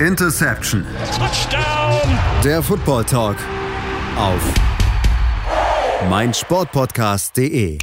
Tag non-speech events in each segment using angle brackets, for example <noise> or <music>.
Interception. Touchdown. Der Football Talk auf meinsportpodcast.de.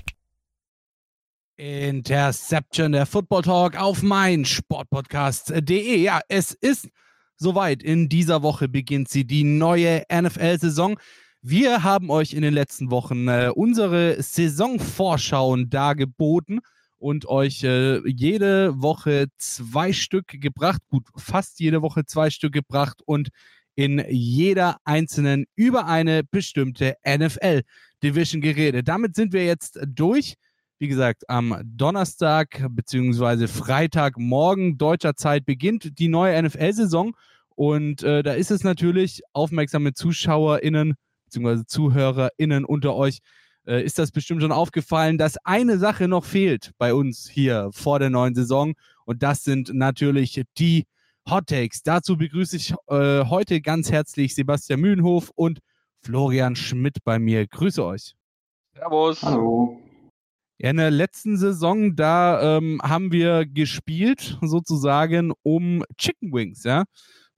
Interception, der Football Talk auf meinsportpodcast.de. Ja, es ist soweit. In dieser Woche beginnt sie, die neue NFL-Saison. Wir haben euch in den letzten Wochen äh, unsere Saisonvorschauen dargeboten und euch äh, jede Woche zwei Stück gebracht, gut, fast jede Woche zwei Stück gebracht und in jeder einzelnen über eine bestimmte NFL-Division geredet. Damit sind wir jetzt durch. Wie gesagt, am Donnerstag bzw. Freitagmorgen deutscher Zeit beginnt die neue NFL-Saison. Und äh, da ist es natürlich, aufmerksame ZuschauerInnen bzw. ZuhörerInnen unter euch, äh, ist das bestimmt schon aufgefallen, dass eine Sache noch fehlt bei uns hier vor der neuen Saison. Und das sind natürlich die Hot Takes. Dazu begrüße ich äh, heute ganz herzlich Sebastian Mühlenhof und Florian Schmidt bei mir. Grüße euch. Servus. Hallo. Ja, in der letzten Saison, da ähm, haben wir gespielt, sozusagen, um Chicken Wings, ja.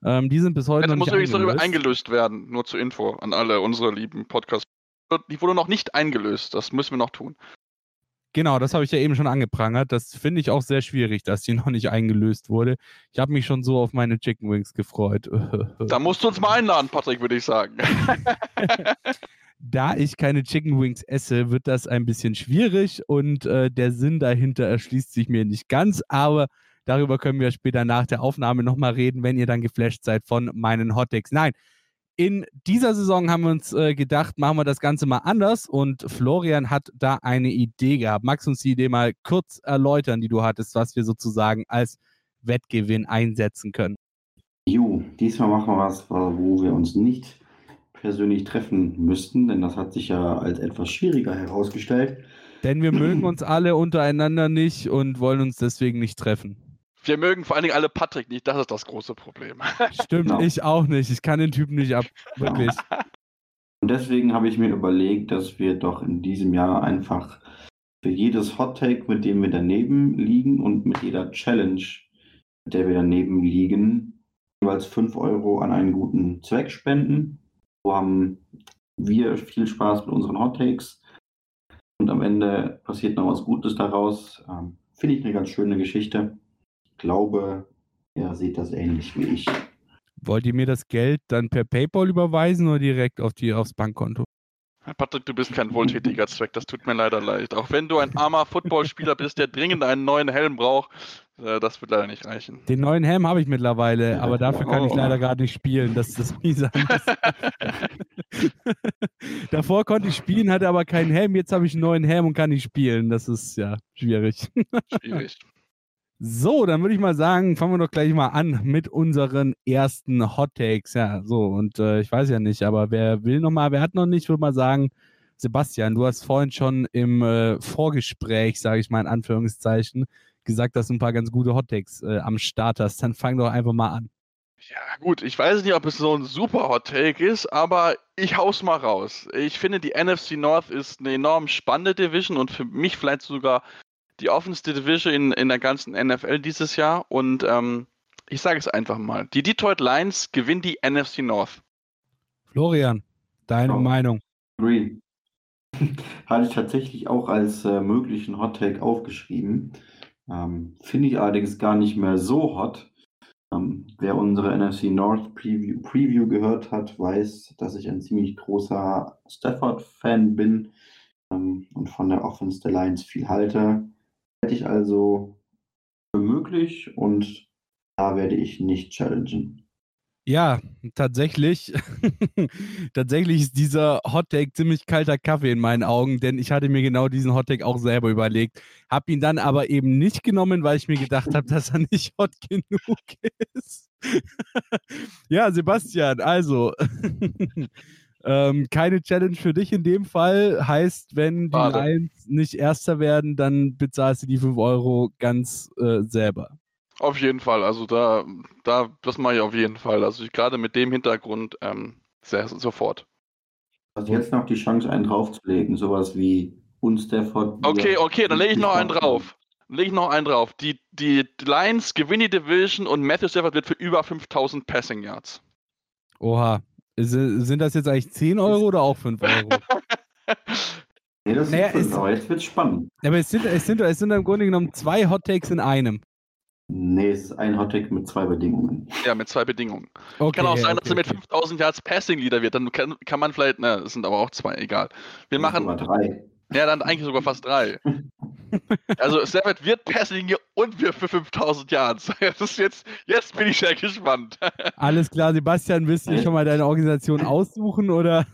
Ähm, die sind bis heute ja, noch das nicht muss übrigens darüber eingelöst. eingelöst werden, nur zur Info an alle unsere lieben Podcast. Die wurde noch nicht eingelöst, das müssen wir noch tun. Genau, das habe ich ja eben schon angeprangert. Das finde ich auch sehr schwierig, dass die <laughs> noch nicht eingelöst wurde. Ich habe mich schon so auf meine Chicken Wings gefreut. <laughs> Da musst du uns mal einladen, Patrick, würde ich sagen. <laughs> da ich keine Chicken Wings esse, wird das ein bisschen schwierig und äh, der Sinn dahinter erschließt sich mir nicht ganz, aber darüber können wir später nach der Aufnahme nochmal reden, wenn ihr dann geflasht seid von meinen Hotdogs. Nein, in dieser Saison haben wir uns äh, gedacht, machen wir das Ganze mal anders und Florian hat da eine Idee gehabt. Magst du uns die Idee mal kurz erläutern, die du hattest, was wir sozusagen als Wettgewinn einsetzen können? Jo, diesmal machen wir was, wo wir uns nicht persönlich treffen müssten, denn das hat sich ja als etwas schwieriger herausgestellt. Denn wir mögen uns alle untereinander nicht und wollen uns deswegen nicht treffen. Wir mögen vor allen Dingen alle Patrick nicht, das ist das große Problem. <laughs> Stimmt, Genau. ich auch nicht. Ich kann den Typen nicht ab. Wirklich. <laughs> Und deswegen habe ich mir überlegt, dass wir doch in diesem Jahr einfach für jedes Hot Take, mit dem wir daneben liegen und mit jeder Challenge, mit der wir daneben liegen, jeweils 5 Euro an einen guten Zweck spenden. So haben wir viel Spaß mit unseren Hot Takes. Und am Ende passiert noch was Gutes daraus. Ähm, Finde ich eine ganz schöne Geschichte. Ich glaube, er sieht das ähnlich wie ich. Wollt ihr mir das Geld dann per PayPal überweisen oder direkt auf die, aufs Bankkonto? Patrick, du bist kein wohltätiger Zweck, das tut mir leider leid. Auch wenn du ein armer Footballspieler <laughs> bist, der dringend einen neuen Helm braucht, äh, das wird leider nicht reichen. Den neuen Helm habe ich mittlerweile, aber dafür kann ich leider gerade nicht spielen. Das ist das Miese <laughs> Davor konnte ich spielen, hatte aber keinen Helm. Jetzt habe ich einen neuen Helm und kann nicht spielen. Das ist ja schwierig. Schwierig. So, dann würde ich mal sagen, fangen wir doch gleich mal an mit unseren ersten Hot Takes. Ja, so, und äh, ich weiß ja nicht, aber wer will noch mal, wer hat noch nicht, würde mal sagen, Sebastian, du hast vorhin schon im äh, Vorgespräch, sage ich mal in Anführungszeichen, gesagt, dass du ein paar ganz gute Hot Takes äh, am Start hast. Dann fang doch einfach mal an. Ja, gut, ich weiß nicht, ob es so ein super Hot Take ist, aber ich hau's mal raus. Ich finde, die NFC North ist eine enorm spannende Division und für mich vielleicht sogar die offenste Division in, in der ganzen NFL dieses Jahr. Und ähm, ich sage es einfach mal: Die Detroit Lions gewinnen die NFC North. Florian, deine Ja. Meinung. Agree. <laughs> Hatte ich tatsächlich auch als äh, möglichen Hot Take aufgeschrieben. Ähm, Finde ich allerdings gar nicht mehr so hot. Ähm, wer unsere NFC North Preview, Preview gehört hat, weiß, dass ich ein ziemlich großer Stafford-Fan bin ähm, und von der Offense der Lions viel halte. Hätte ich also für möglich und da werde ich nicht challengen. Ja, tatsächlich. <laughs> tatsächlich ist dieser Hot Take ziemlich kalter Kaffee in meinen Augen, denn ich hatte mir genau diesen Hot Take auch selber überlegt, habe ihn dann aber eben nicht genommen, weil ich mir gedacht habe, dass er nicht hot <laughs> genug ist. <laughs> ja, Sebastian, also ähm, keine Challenge für dich in dem Fall. Heißt, wenn die. Lions nicht Erster werden, dann bezahlst du die 5 Euro ganz äh, selber. Auf jeden Fall, also da, da das mache ich auf jeden Fall. Also gerade mit dem Hintergrund ähm, sehr, sofort. Also jetzt noch die Chance, einen draufzulegen, sowas wie uns Stafford. Okay, okay, dann lege ich noch einen drauf. leg ich noch einen drauf. Die, die Lions gewinnen die Division und Matthew Stafford wird für über 5000 Passing Yards. Oha. Sind das jetzt eigentlich 10 Euro oder auch 5 Euro? <laughs> Nee, das Naja, ist aber jetzt wird's spannend. Aber es sind, es, sind, es sind im Grunde genommen zwei Hot Takes in einem. Nee, es ist ein Hottake mit zwei Bedingungen. Ja, mit zwei Bedingungen. Okay, Kann auch sein, dass okay, er mit okay. 5000 Yards Passing Leader wird. Dann kann, kann man vielleicht, ne, es sind aber auch zwei, egal. Wir machen, Sogar drei. Ja, dann eigentlich sogar fast drei. <laughs> Also Stafford wird Passing und wir für 5000 Yards. <laughs> Das ist jetzt, jetzt bin ich sehr gespannt. <laughs> Alles klar, Sebastian, willst du dir schon mal deine Organisation aussuchen oder?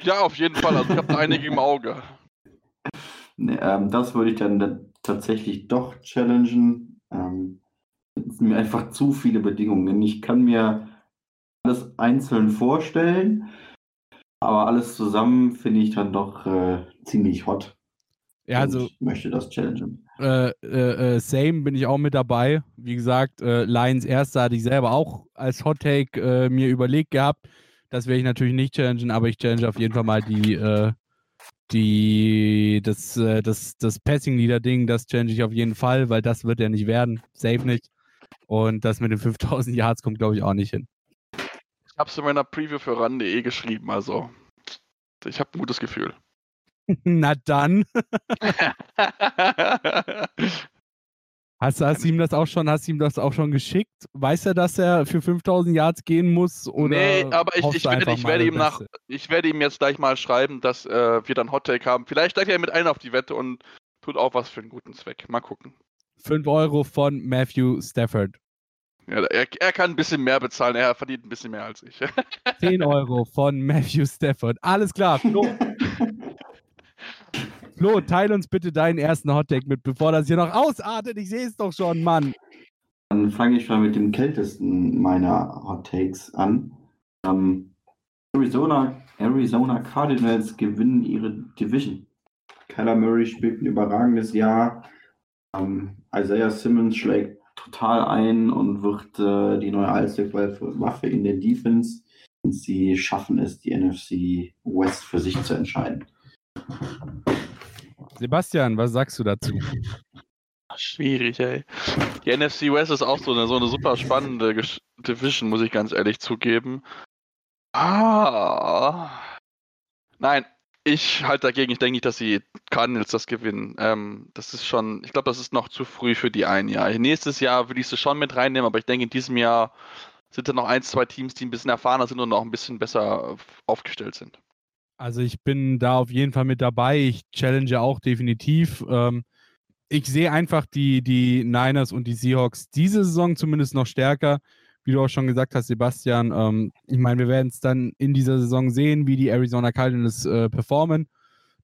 Ja, auf jeden Fall. Also ich habe da einige im Auge. Nee, ähm, das würde ich dann da- tatsächlich doch challengen. Ähm, es sind mir einfach zu viele Bedingungen. Ich kann mir alles einzeln vorstellen, aber alles zusammen finde ich dann doch äh, ziemlich hot. Ja, also Und möchte das challengen. äh, äh, äh, same bin ich auch mit dabei. Wie gesagt, äh, Lions Erster hatte ich selber auch als Hot Take äh, mir überlegt gehabt. Das werde ich natürlich nicht challengen, aber ich challenge auf jeden Fall mal die, die, das, das, das Passing Leader Ding, das challenge ich auf jeden Fall, weil das wird ja nicht werden. Safe nicht. Und das mit den 5000 Yards kommt, glaube ich, auch nicht hin. Ich habe es in meiner Preview für ran.de geschrieben, also ich habe ein gutes Gefühl. <laughs> Na dann. Hast, hast du ihm das auch schon, hast ihm das auch schon geschickt? Weiß er, dass er für 5000 Yards gehen muss? Oder nee, aber ich, ich, werde, ich, werde ihm nach, ich werde ihm jetzt gleich mal schreiben, dass äh, wir dann Hot Take haben. Vielleicht steigt er mit ein auf die Wette und tut auch was für einen guten Zweck. Mal gucken. 5 Euro von Matthew Stafford. Ja, er, er kann ein bisschen mehr bezahlen, er verdient ein bisschen mehr als ich. <laughs> 10 Euro von Matthew Stafford. Alles klar, Flo. Flo, teil uns bitte deinen ersten Hottake mit, bevor das hier noch ausartet. Ich sehe es doch schon, Mann. Dann fange ich mal mit dem kältesten meiner Hot Takes an. Ähm, Arizona, Arizona Cardinals gewinnen ihre Division. Kyler Murray spielt ein überragendes Jahr. Ähm, Isaiah Simmons schlägt total ein und wird äh, die neue Allzweckwaffe in der Defense. Und sie schaffen es, die NFC West für sich zu entscheiden. Sebastian, was sagst du dazu? Schwierig, ey. Die NFC West ist auch so eine, so eine super spannende Gesch Division, muss ich ganz ehrlich zugeben. Ah. Nein, ich halte dagegen. Ich denke nicht, dass die Cardinals das gewinnen. Ähm, das ist schon, ich glaube, das ist noch zu früh für die ein Jahr. Nächstes Jahr würde ich sie schon mit reinnehmen, aber ich denke, in diesem Jahr sind da noch ein, zwei Teams, die ein bisschen erfahrener sind und noch ein bisschen besser aufgestellt sind. Also ich bin da auf jeden Fall mit dabei. Ich challenge auch definitiv. Ähm, ich sehe einfach die, die Niners und die Seahawks diese Saison zumindest noch stärker. Wie du auch schon gesagt hast, Sebastian. Ähm, ich meine, wir werden es dann in dieser Saison sehen, wie die Arizona Cardinals äh, performen.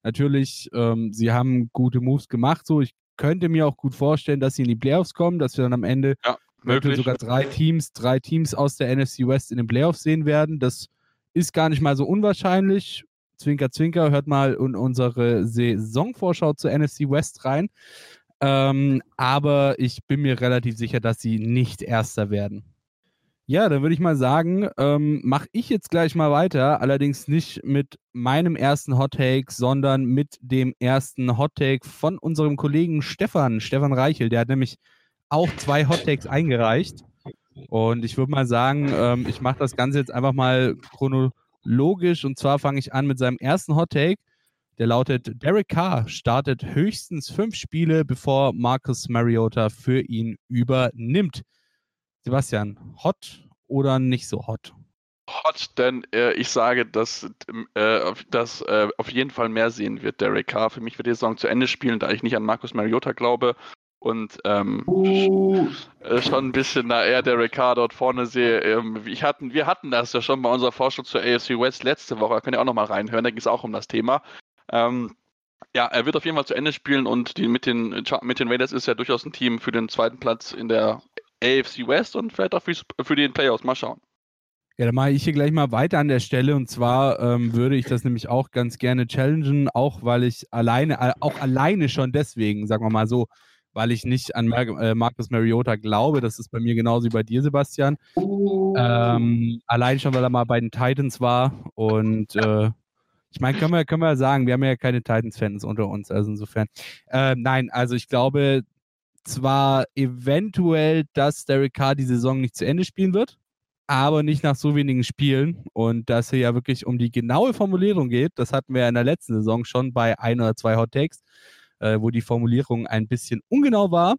Natürlich, ähm, sie haben gute Moves gemacht. So, ich könnte mir auch gut vorstellen, dass sie in die Playoffs kommen, dass wir dann am Ende Ja, möglich. sogar drei Teams, drei Teams aus der NFC West in den Playoffs sehen werden. Das ist gar nicht mal so unwahrscheinlich. Zwinker, Zwinker, hört mal in unsere Saisonvorschau zur NFC West rein. Ähm, aber ich bin mir relativ sicher, dass sie nicht Erster werden. Ja, dann würde ich mal sagen, ähm, mache ich jetzt gleich mal weiter. Allerdings nicht mit meinem ersten Hot Take, sondern mit dem ersten Hot Take von unserem Kollegen Stefan, Stefan Reichel. Der hat nämlich auch zwei Hot Takes eingereicht. Und ich würde mal sagen, ähm, ich mache das Ganze jetzt einfach mal chronologisch. Und zwar fange ich an mit seinem ersten Hot Take. Der lautet: Derek Carr startet höchstens fünf Spiele, bevor Marcus Mariota für ihn übernimmt. Sebastian, hot oder nicht so hot? Hot, denn äh, ich sage, dass äh, auf- dass äh, auf jeden Fall mehr sehen wird, Derek Carr. Für mich wird die Saison zu Ende spielen, da ich nicht an Marcus Mariota glaube und ähm, Uh, äh, schon ein bisschen da eher Derek Carr dort vorne sehe. Ähm, ich hatten, wir hatten das ja schon bei unserer Forschung zur AFC West letzte Woche, da könnt ihr auch nochmal reinhören, da ging es auch um das Thema. Ähm, ja, er wird auf jeden Fall zu Ende spielen und die, mit, den, mit den Raiders ist ja durchaus ein Team für den zweiten Platz in der AFC West und vielleicht auch für, den Playoffs. Mal schauen. Ja, dann mache ich hier gleich mal weiter an der Stelle. Und zwar ähm, würde ich das nämlich auch ganz gerne challengen, auch weil ich alleine, äh, auch alleine schon deswegen, sagen wir mal so, weil ich nicht an Mar äh, Marcus Mariota glaube. Das ist bei mir genauso wie bei dir, Sebastian. Ähm, allein schon, weil er mal bei den Titans war und äh, Ich meine, können wir, können wir sagen, wir haben ja keine Titans-Fans unter uns, also insofern. Äh, nein, also ich glaube zwar eventuell, dass Derek Carr die Saison nicht zu Ende spielen wird, aber nicht nach so wenigen Spielen. Und dass es ja wirklich um die genaue Formulierung geht, das hatten wir ja in der letzten Saison schon bei ein oder zwei Hot Takes, äh, wo die Formulierung ein bisschen ungenau war.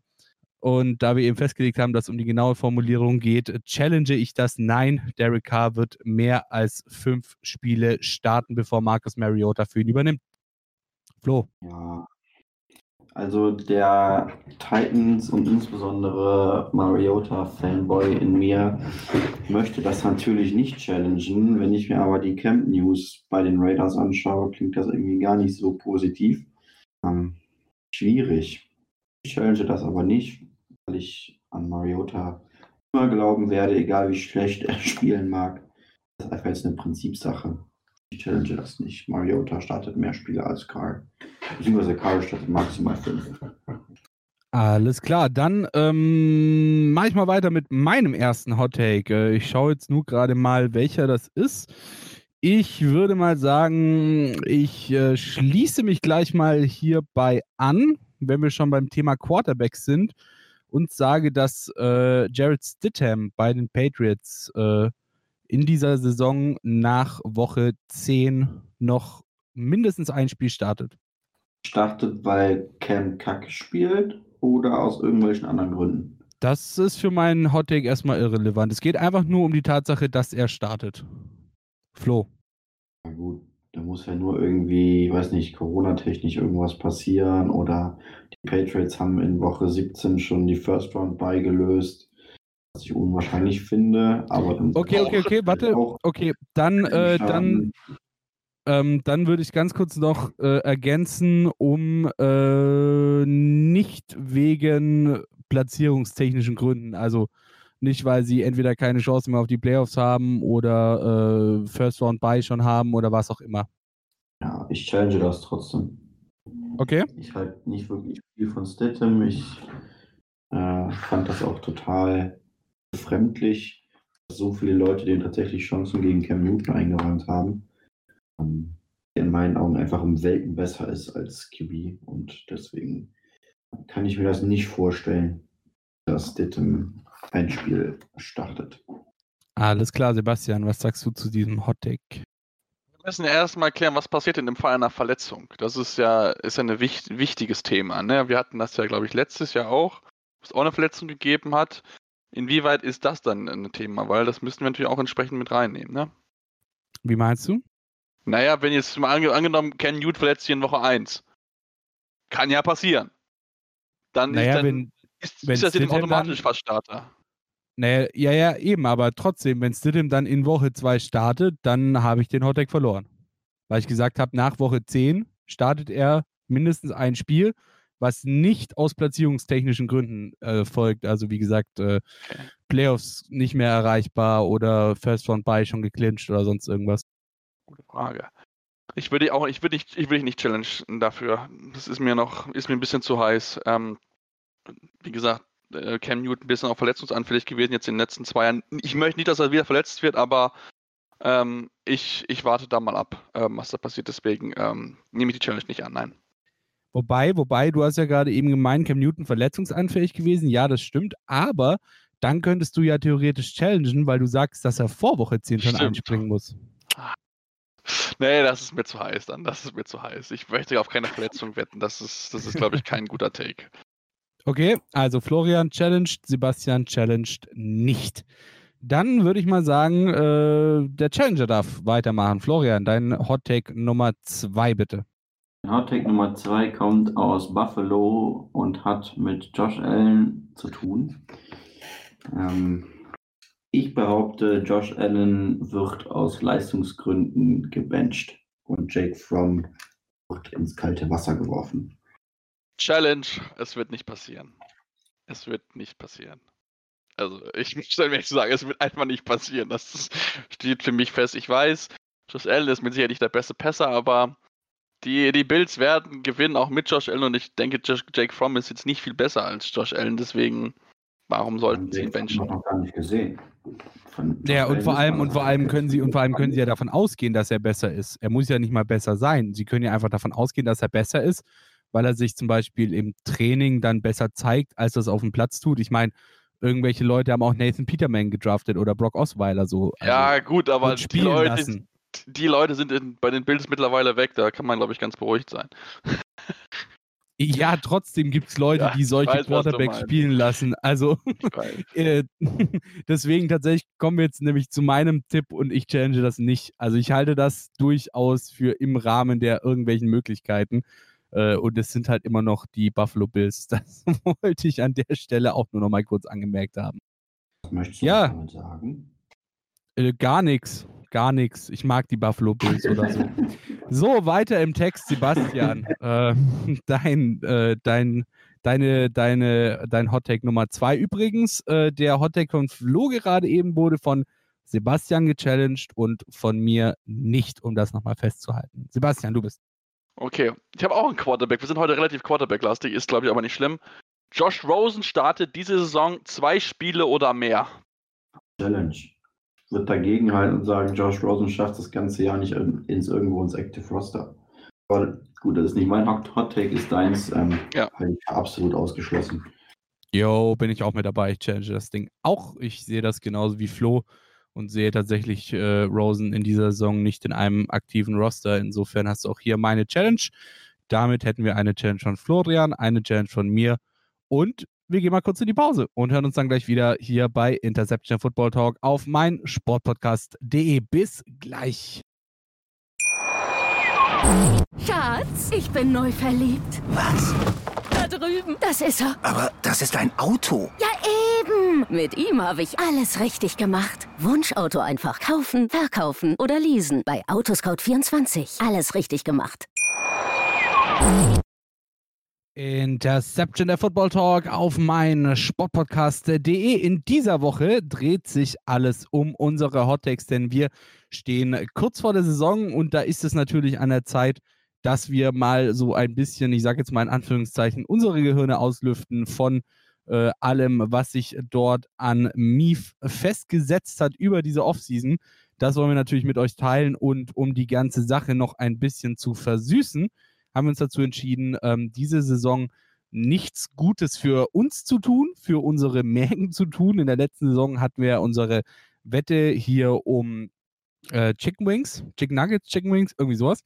Und da wir eben festgelegt haben, dass es um die genaue Formulierung geht, challenge ich das. Nein, Derek Carr wird mehr als fünf Spiele starten, bevor Marcus Mariota für ihn übernimmt. Flo. Ja. Also der Titans und insbesondere Mariota-Fanboy in mir möchte das natürlich nicht challengen. Wenn ich mir aber die Camp News bei den Raiders anschaue, klingt das irgendwie gar nicht so positiv. Ähm, schwierig. Ich challenge das aber nicht, weil ich an Mariota immer glauben werde, egal wie schlecht er <laughs> spielen mag. Das ist einfach jetzt eine Prinzipsache. Challenge das nicht. Mariota startet mehr Spiele als Carl. Beziehungsweise Carl startet maximal fünf. Alles klar, dann ähm, mache ich mal weiter mit meinem ersten Hot Take. Äh, ich schaue jetzt nur gerade mal, welcher das ist. Ich würde mal sagen, ich äh, schließe mich gleich mal hierbei an, wenn wir schon beim Thema Quarterbacks sind und sage, dass äh, Jared Stidham bei den Patriots äh, in dieser Saison nach Woche 10 noch mindestens ein Spiel startet. Startet, weil Cam Kack spielt oder aus irgendwelchen anderen Gründen? Das ist für meinen Hottake erstmal irrelevant. Es geht einfach nur um die Tatsache, dass er startet. Flo. Na gut, da muss ja nur irgendwie, weiß nicht, Corona-technisch irgendwas passieren oder die Patriots haben in Woche 17 schon die First Round beigelöst, was ich unwahrscheinlich finde, aber Okay, okay, okay, warte. Okay, dann, äh, dann, ähm, dann würde ich ganz kurz noch äh, ergänzen, um äh, nicht wegen platzierungstechnischen Gründen, also nicht, weil sie entweder keine Chance mehr auf die Playoffs haben oder äh, First Round Bye schon haben oder was auch immer. Ja, ich challenge das trotzdem. Okay? Ich halte nicht wirklich viel von Stidham. Ich äh, fand das auch total befremdlich, dass so viele Leute denen tatsächlich Chancen gegen Cam Newton eingeräumt haben. Ähm, der in meinen Augen einfach um Welten besser ist als QB. Und deswegen kann ich mir das nicht vorstellen, dass Stidham ein Spiel startet. Alles klar, Sebastian, was sagst du zu diesem Hot Take? Wir müssen ja erstmal klären, was passiert in dem Fall einer Verletzung. Das ist ja, ist ja ein wicht, wichtiges Thema. Ne? Wir hatten das ja, glaube ich, letztes Jahr auch, wo es auch eine Verletzung gegeben hat. Inwieweit ist das dann ein Thema? Weil das müssen wir natürlich auch entsprechend mit reinnehmen. Ne? Wie meinst du? Naja, wenn jetzt mal ange angenommen, Ken Newt verletzt sich in Woche 1. Kann ja passieren. Dann Naja, ist, dann, wenn, ist, wenn ist das jetzt Stidham automatisch dann- fast Starter. naja, ja, ja, eben, aber trotzdem, wenn Stidham dann in Woche 2 startet, dann habe ich den Hot Take verloren. Weil ich gesagt habe, nach Woche 10 startet er mindestens ein Spiel, was nicht aus platzierungstechnischen Gründen äh, folgt. Also wie gesagt, äh, Playoffs nicht mehr erreichbar oder First Round Bye schon geclincht oder sonst irgendwas. Gute Frage. Ich würde auch, ich würde nicht, ich würde nicht challengen dafür. Das ist mir noch, ist mir ein bisschen zu heiß. Ähm, wie gesagt, äh, Cam Newton ein bisschen auch verletzungsanfällig gewesen jetzt in den letzten zwei Jahren. Ich möchte nicht, dass er wieder verletzt wird, aber ähm, ich, ich warte da mal ab, ähm, was da passiert. Deswegen ähm, nehme ich die Challenge nicht an. Nein. Wobei, wobei, du hast ja gerade eben gemeint, Cam Newton verletzungsanfällig gewesen. Ja, das stimmt, aber dann könntest du ja theoretisch challengen, weil du sagst, dass er vor Woche 10 schon Stimmt. einspringen muss. Nee, das ist mir zu heiß dann. Das ist mir zu heiß. Ich möchte auf keine Verletzung wetten. Das ist, das ist, glaube ich, kein guter Take. Okay, also Florian challenged, Sebastian challenged nicht. Dann würde ich mal sagen, äh, der Challenger darf weitermachen. Florian, dein Hot Take Nummer 2 bitte. Hot Take Nummer 2 kommt aus Buffalo und hat mit Josh Allen zu tun. Ähm, ich behaupte, Josh Allen wird aus Leistungsgründen gebencht und Jake Fromm wird ins kalte Wasser geworfen. Challenge, es wird nicht passieren. Es wird nicht passieren. Also, ich dann ehrlich sagen, es wird einfach nicht passieren. Das steht für mich fest. Ich weiß, Josh Allen ist mit Sicherheit nicht der beste Passer, aber die, die Bills werden gewinnen, auch mit Josh Allen. Und ich denke, Josh, Jake Fromm ist jetzt nicht viel besser als Josh Allen. Deswegen Warum sollten sie ihn benchen? Ich noch gar nicht gesehen. Von ja, und vor allem, und vor allem können sie, und vor allem können sie ja davon ausgehen, dass er besser ist. Er muss ja nicht mal besser sein. Sie können ja einfach davon ausgehen, dass er besser ist, weil er sich zum Beispiel im Training dann besser zeigt, als das auf dem Platz tut. Ich meine, irgendwelche Leute haben auch Nathan Peterman gedraftet oder Brock Osweiler so. Also ja, gut, aber die Leute, die Leute sind in, bei den Bills mittlerweile weg. Da kann man, glaube ich, ganz beruhigt sein. <laughs> Ja, trotzdem gibt es Leute, ja, die solche weiß, Quarterbacks spielen lassen. Also <laughs> äh, <laughs> deswegen tatsächlich kommen wir jetzt nämlich zu meinem Tipp und ich challenge das nicht. Also ich halte das durchaus für im Rahmen der irgendwelchen Möglichkeiten. Äh, und es sind halt immer noch die Buffalo Bills. Das wollte ich an der Stelle auch nur noch mal kurz angemerkt haben. Was möchtest du ja. damit sagen? Äh, gar nichts gar nichts. Ich mag die Buffalo Bills oder so. So, weiter im Text, Sebastian. <laughs> äh, dein, äh, dein, deine, deine, dein Hottake Nummer zwei übrigens. Äh, der Hottake von Flo gerade eben wurde von Sebastian gechallenged und von mir nicht, um das nochmal festzuhalten. Sebastian, du bist. Okay, ich habe auch einen Quarterback. Wir sind heute relativ Quarterback-lastig, ist glaube ich aber nicht schlimm. Josh Rosen startet diese Saison zwei Spiele oder mehr. Challenge wird dagegen halten und sagen, Josh Rosen schafft das ganze Jahr nicht ins irgendwo ins Active Roster. Aber gut, das ist nicht mein Hot Take, ist deins. Ähm, ja. Halt absolut ausgeschlossen. Jo, bin ich auch mit dabei. Ich challenge das Ding auch. Ich sehe das genauso wie Flo und sehe tatsächlich äh, Rosen in dieser Saison nicht in einem aktiven Roster. Insofern hast du auch hier meine Challenge. Damit hätten wir eine Challenge von Florian, eine Challenge von mir und wir gehen mal kurz in die Pause und hören uns dann gleich wieder hier bei Interception Football Talk auf mein Sportpodcast.de. Bis gleich. Schatz, ich bin neu verliebt. Was? Da drüben. Das ist er. Aber das ist ein Auto. Ja, eben. Mit ihm habe ich alles richtig gemacht. Wunschauto einfach kaufen, verkaufen oder leasen. Bei Autoscout24. Alles richtig gemacht. Interception der Football Talk auf mein Sportpodcast.de. In dieser Woche dreht sich alles um unsere Hottakes, denn wir stehen kurz vor der Saison und da ist es natürlich an der Zeit, dass wir mal so ein bisschen, ich sage jetzt mal in Anführungszeichen, unsere Gehirne auslüften von äh, allem, was sich dort an Mief festgesetzt hat über diese Offseason. Das wollen wir natürlich mit euch teilen und um die ganze Sache noch ein bisschen zu versüßen, haben wir uns dazu entschieden, ähm, diese Saison nichts Gutes für uns zu tun, für unsere Mägen zu tun. In der letzten Saison hatten wir unsere Wette hier um äh, Chicken Wings, Chicken Nuggets, Chicken Wings, irgendwie sowas.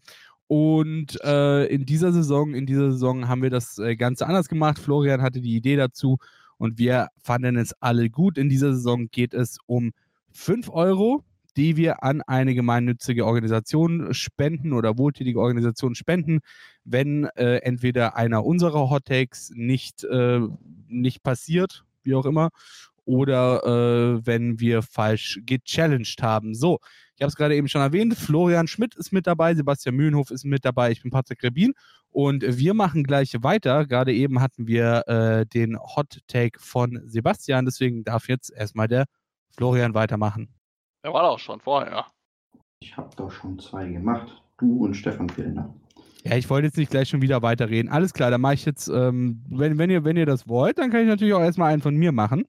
Und äh, in dieser Saison, in dieser Saison haben wir das äh, Ganze anders gemacht. Florian hatte die Idee dazu und wir fanden es alle gut. In dieser Saison geht es um 5 Euro die wir an eine gemeinnützige Organisation spenden oder wohltätige Organisation spenden, wenn äh, entweder einer unserer Hot Takes nicht, äh, nicht passiert, wie auch immer, oder äh, wenn wir falsch gechallenged haben. So, ich habe es gerade eben schon erwähnt, Florian Schmidt ist mit dabei, Sebastian Mühlenhof ist mit dabei, ich bin Patrick Rebin und wir machen gleich weiter. Gerade eben hatten wir äh, den Hot Take von Sebastian, deswegen darf jetzt erstmal der Florian weitermachen. Der war doch schon vorher. Ich habe doch schon zwei gemacht. Du und Stefan Fellner. Ja, ich wollte jetzt nicht gleich schon wieder weiterreden. Alles klar, dann mache ich jetzt, ähm, wenn, wenn, ihr, wenn ihr das wollt, dann kann ich natürlich auch erstmal einen von mir machen.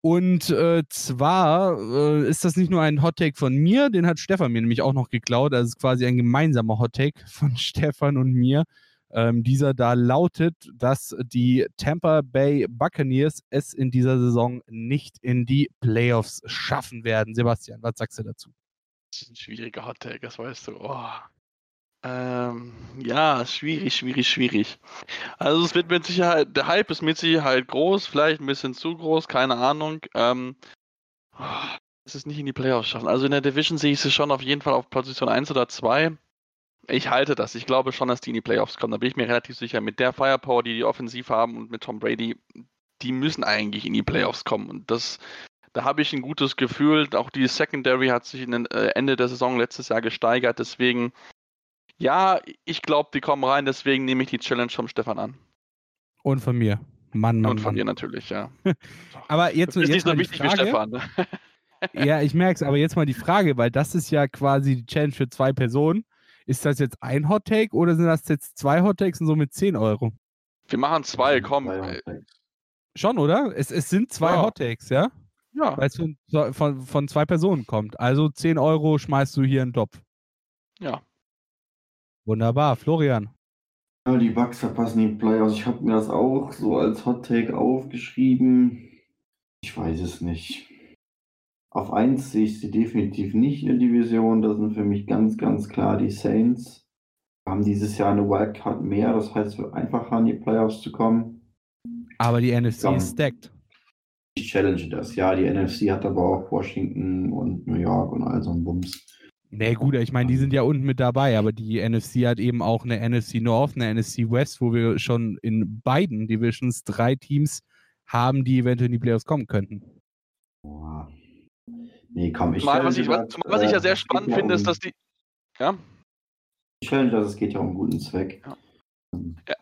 Und äh, zwar äh, ist das nicht nur ein Hottake von mir, den hat Stefan mir nämlich auch noch geklaut. Das ist quasi ein gemeinsamer Hottake von <laughs> Stefan und mir. Ähm, dieser da lautet, dass die Tampa Bay Buccaneers es in dieser Saison nicht in die Playoffs schaffen werden. Sebastian, was sagst du dazu? Das ist ein schwieriger Hottake, das weißt du. Oh. Ähm, ja, schwierig, schwierig, schwierig. Also es wird mit Sicherheit, der Hype ist mit Sicherheit groß, vielleicht ein bisschen zu groß, keine Ahnung. Ähm, oh, es ist nicht in die Playoffs schaffen. Also in der Division sehe ich sie schon auf jeden Fall auf Position 1 oder 2. Ich halte das. Ich glaube schon, dass die in die Playoffs kommen. Da bin ich mir relativ sicher. Mit der Firepower, die die offensiv haben und mit Tom Brady, die müssen eigentlich in die Playoffs kommen. Und das, da habe ich ein gutes Gefühl. Auch die Secondary hat sich in äh, Ende der Saison letztes Jahr gesteigert. Deswegen, ja, ich glaube, die kommen rein. Deswegen nehme ich die Challenge vom Stefan an. Und von mir. Mann, Mann, Und von Mann. dir natürlich, ja. <laughs> aber jetzt, ist jetzt nicht so wichtig Frage. wie Stefan. ja, ich merke es, aber jetzt mal die Frage, weil das ist ja quasi die Challenge für zwei Personen. Ist das jetzt ein Hot Take oder sind das jetzt zwei Hot Takes und somit 10 Euro? Wir machen zwei, komm. Schon, oder? Es, es sind zwei Ja. Hot Takes, ja? Ja. Weil es von, von, von zwei Personen kommt. Also 10 Euro schmeißt du hier in den Topf. Ja. Wunderbar. Florian. Ja, die Bucks verpassen die Playoffs. Ich habe mir das auch so als Hot Take aufgeschrieben. Ich weiß es nicht. Auf eins sehe ich sie definitiv nicht in der Division. Das sind für mich ganz, ganz klar die Saints. Wir haben dieses Jahr eine Wildcard mehr. Das heißt, es wird einfacher in die Playoffs zu kommen. Aber die NFC Ja. ist stacked. Ich challenge das. Ja, die NFC hat aber auch Washington und New York und all so ein Bums. Nee, gut, ich meine, die sind ja unten mit dabei, aber die NFC hat eben auch eine NFC North, eine NFC West, wo wir schon in beiden Divisions drei Teams haben, die eventuell in die Playoffs kommen könnten. Boah. Nee, komm, ich Zumal, was ich, was, was ich ja äh, sehr spannend ja finde, um- ist, dass die. Ja, Ich challenge das, es geht ja um einen guten Zweck. Ja.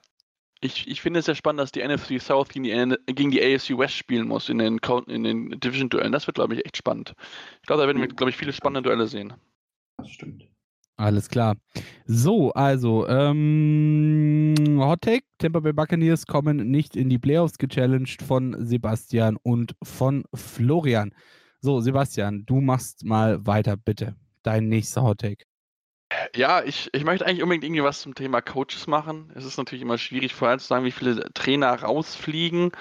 ich, ich finde es sehr spannend, dass die NFC South gegen die, gegen die AFC West spielen muss in den, in den Division-Duellen. Das wird, glaube ich, echt spannend. Ich glaube, da werden wir, glaube ich, viele spannende Duelle sehen. Das stimmt. Alles klar. So, also, ähm, Hot Take, Tampa Bay Buccaneers kommen nicht in die Playoffs, gechallenged von Sebastian und von Florian. So, Sebastian, du machst mal weiter, bitte. Dein nächster Hot Take. Ja, ich, ich möchte eigentlich unbedingt irgendwie was zum Thema Coaches machen. Es ist natürlich immer schwierig vorherzusagen, wie viele Trainer rausfliegen.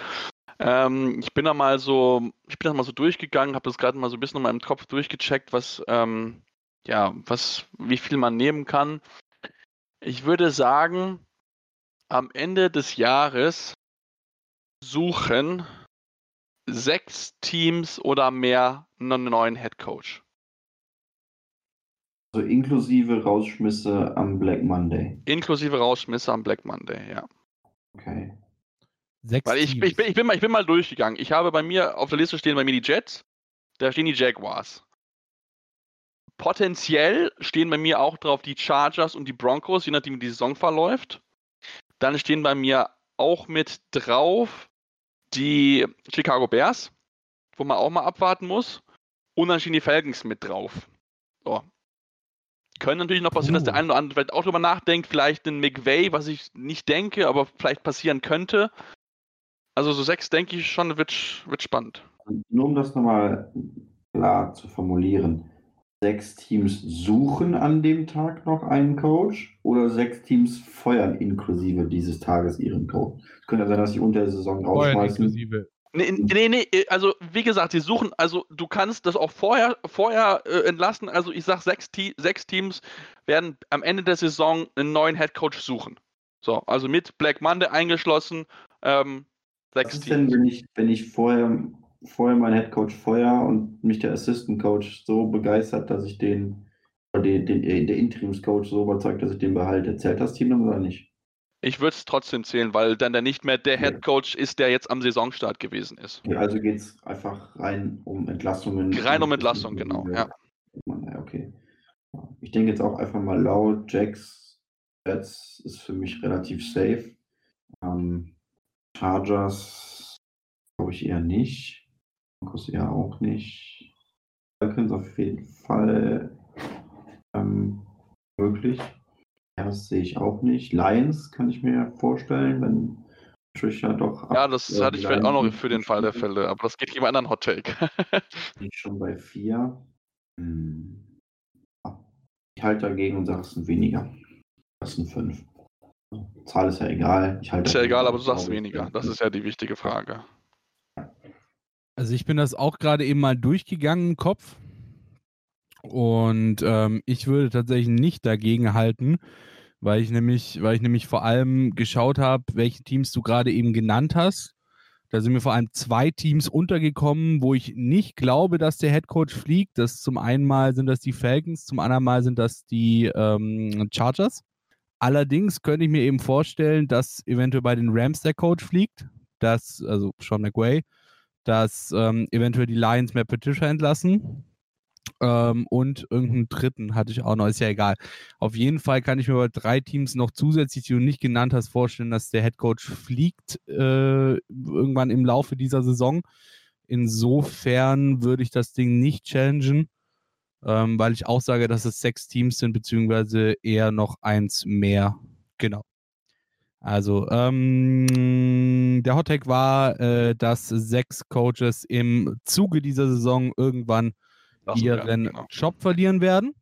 Ähm, ich bin da mal so, ich bin da mal so durchgegangen, habe das gerade mal so ein bisschen in meinem Kopf durchgecheckt, was, ähm, ja, was, wie viel man nehmen kann. Ich würde sagen, am Ende des Jahres suchen sechs Teams oder mehr einen neuen Head Coach. Also inklusive Rausschmisse am Black Monday. Inklusive Rausschmisse am Black Monday, ja. Okay. Sechs Weil ich, Teams. ich, bin, ich, bin mal, ich bin mal durchgegangen. Ich habe bei mir auf der Liste stehen bei mir die Jets, da stehen die Jaguars. Potenziell stehen bei mir auch drauf die Chargers und die Broncos, je nachdem wie die Saison verläuft. Dann stehen bei mir auch mit drauf die Chicago Bears, wo man auch mal abwarten muss. Und dann stehen die Falcons mit drauf. So. Können natürlich noch passieren, dass der Puh. eine oder andere vielleicht auch drüber nachdenkt, vielleicht einen McVay, was ich nicht denke, aber vielleicht passieren könnte. Also so sechs denke ich schon, wird, wird spannend. Und nur um das nochmal klar zu formulieren. Sechs Teams suchen an dem Tag noch einen Coach oder sechs Teams feuern inklusive dieses Tages ihren Coach. Es könnte ja sein, dass sie unter der Saison Feuern rausschmeißen. inklusive. Nee, nee, nee, also wie gesagt, sie suchen, also du kannst das auch vorher, vorher äh, entlassen. Also ich sag, sechs, Te sechs Teams werden am Ende der Saison einen neuen Headcoach suchen. So, also mit Black Monday eingeschlossen, ähm, Was sechs ist denn, Teams. wenn ich, wenn ich vorher, vorher meinen Headcoach feuer und mich der Assistant Coach so begeistert, dass ich den, oder den, den äh, der Interimscoach so überzeugt, dass ich den behalte? Zählt das Team dann oder nicht? Ich würde es trotzdem zählen, weil dann der nicht mehr der Ja. Headcoach ist, der jetzt am Saisonstart gewesen ist. Okay, also geht es einfach rein um Entlassungen. Rein um Entlassung, genau, ja. Ja, okay. Ich denke jetzt auch einfach mal laut. Jacks, Jets ist für mich relativ safe. Ähm, Chargers glaube ich eher nicht. Eher auch nicht. Falcons auf jeden Fall ähm, möglich. Ja, das sehe ich auch nicht. Lions kann ich mir vorstellen, wenn Trisha doch. Ja, das äh, hatte ich vielleicht auch noch für den Fall der. Fälle, aber das geht gegen einen anderen Hot Take. <laughs> Bin ich schon bei vier. Hm. Ah, Ich halte dagegen und sage, es sind weniger. Das sind fünf. Zahl ist ja egal. Ist ja egal, aber du sagst weniger. Das ist ja die wichtige Frage. Also ich bin das auch gerade eben mal durchgegangen im Kopf. Und ähm, ich würde tatsächlich nicht dagegen halten, weil ich nämlich, weil ich nämlich vor allem geschaut habe, welche Teams du gerade eben genannt hast. Da sind mir vor allem zwei Teams untergekommen, wo ich nicht glaube, dass der Headcoach fliegt. Das zum einen mal sind das die Falcons, zum anderen mal sind das die ähm, Chargers. Allerdings könnte ich mir eben vorstellen, dass eventuell bei den Rams der Coach fliegt, dass, also Sean McWay, dass ähm, eventuell die Lions mehr Patricia entlassen. Ähm, und irgendeinen dritten hatte ich auch noch, ist ja egal. Auf jeden Fall kann ich mir bei drei Teams noch zusätzlich, die du nicht genannt hast, vorstellen, dass der Headcoach fliegt äh, irgendwann im Laufe dieser Saison. Insofern würde ich das Ding nicht challengen, ähm, weil ich auch sage, dass es sechs Teams sind, beziehungsweise eher noch eins mehr. Genau. Also, ähm, der Hottake war, äh, dass sechs Coaches im Zuge dieser Saison irgendwann Lassen ihren genau. Job verlieren werden,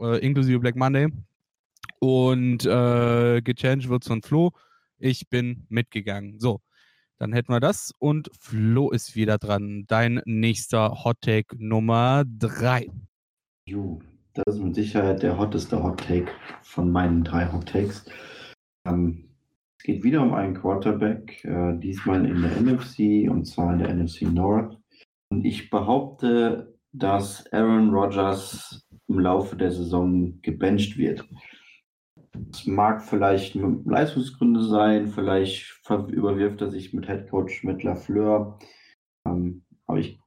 äh, inklusive Black Monday. Und äh, gechanged wird von Flo. Ich bin mitgegangen. So, dann hätten wir das und Flo ist wieder dran. Dein nächster Hottake Nummer drei. Jo, das ist mit Sicherheit der hotteste Hot Take von meinen drei Hot Takes. Ähm, geht wieder um einen Quarterback, äh, diesmal in der NFC und zwar in der NFC North. Und ich behaupte, dass Aaron Rodgers im Laufe der Saison gebencht wird. Es mag vielleicht Leistungsgründe sein, vielleicht überwirft er sich mit Headcoach mit Lafleur. Ähm, aber ich,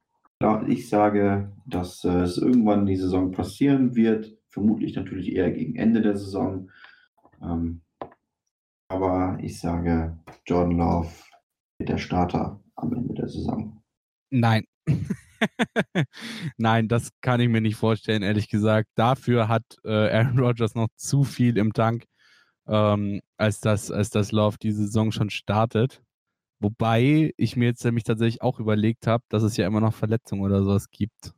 ich sage, dass äh, es irgendwann die Saison passieren wird. Vermutlich natürlich eher gegen Ende der Saison. Ähm, aber ich sage, Jordan Love wird der Starter am Ende der Saison. Nein. <laughs> Nein, das kann ich mir nicht vorstellen, ehrlich gesagt. Dafür hat äh, Aaron Rodgers noch zu viel im Tank, ähm, als, das, als das Love die Saison schon startet. Wobei ich mir jetzt nämlich tatsächlich auch überlegt habe, dass es ja immer noch Verletzungen oder sowas gibt.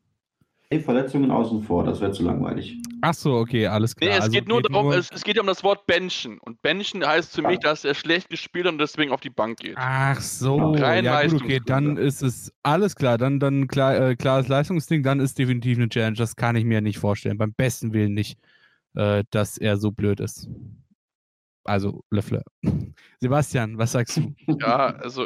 Hey, Verletzungen außen vor, das wäre zu langweilig. Ach so, okay, alles Nee, klar. es Also geht nur darum, es, es geht ja um das Wort benchen. Und benchen heißt für mich, dass er schlecht gespielt hat und deswegen auf die Bank geht. Ach so, Rein ja gut, okay, dann ist es alles klar, dann, dann klar, äh, klares Leistungsding, dann ist definitiv eine Challenge, das kann ich mir nicht vorstellen, beim besten Willen nicht, äh, dass er so blöd ist. Also, Lefleur. <laughs> Sebastian, was sagst du? Ja, also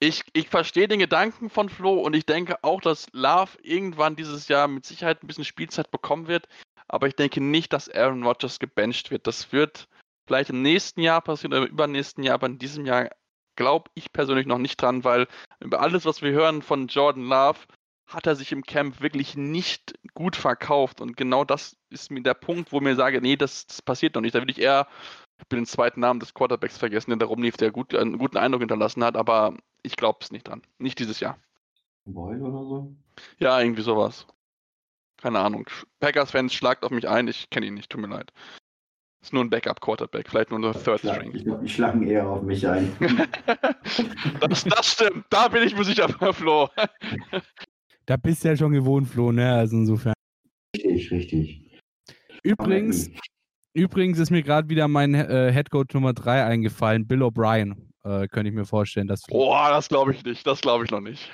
ich, ich verstehe den Gedanken von Flo und ich denke auch, dass Love irgendwann dieses Jahr mit Sicherheit ein bisschen Spielzeit bekommen wird. Aber ich denke nicht, dass Aaron Rodgers gebencht wird. Das wird vielleicht im nächsten Jahr passieren oder im übernächsten Jahr, aber in diesem Jahr glaube ich persönlich noch nicht dran, weil über alles, was wir hören von Jordan Love, hat er sich im Camp wirklich nicht gut verkauft. Und genau das ist mir der Punkt, wo mir sage, nee, das, das passiert noch nicht. Da würde ich eher, ich bin den zweiten Namen des Quarterbacks vergessen, der da rumlief, der gut, einen guten Eindruck hinterlassen hat, aber ich glaube es nicht dran. Nicht dieses Jahr. Boyle oder so? Ja, irgendwie sowas. Keine Ahnung. Packers-Fans schlagt auf mich ein, ich kenne ihn nicht, tut mir leid. Ist nur ein Backup-Quarterback, vielleicht nur ein Third String. ich glaube, die schlagen eher auf mich ein. <laughs> das, das stimmt, da bin ich mir sicher, <laughs> Flo. Da bist du ja schon gewohnt, Flo, ne? Also insofern. richtig, richtig. Übrigens, übrigens ist mir gerade wieder mein äh, Headcoach Nummer 3 eingefallen, Bill O'Brien. Äh, könnte ich mir vorstellen, dass Boah, das glaube ich nicht, das glaube ich noch nicht.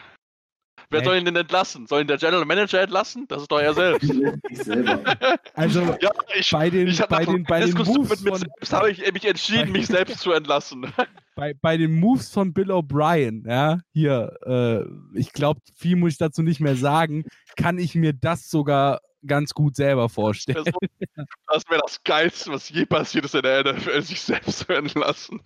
Wer soll ihn denn entlassen? Soll ihn der General Manager entlassen? Das ist doch er selbst. Ich selber. <laughs> Also ja, ich, bei den, ich bei den, bei den Diskussion Moves mit mir von, selbst habe ich mich entschieden, mich selbst zu entlassen. <laughs> bei, bei den Moves von Bill O'Brien, ja, hier, äh, ich glaube, viel muss ich dazu nicht mehr sagen, kann ich mir das sogar ganz gut selber vorstellen. <laughs> Das, wäre das Geilste, was je passiert ist in der NFL, sich selbst zu entlassen.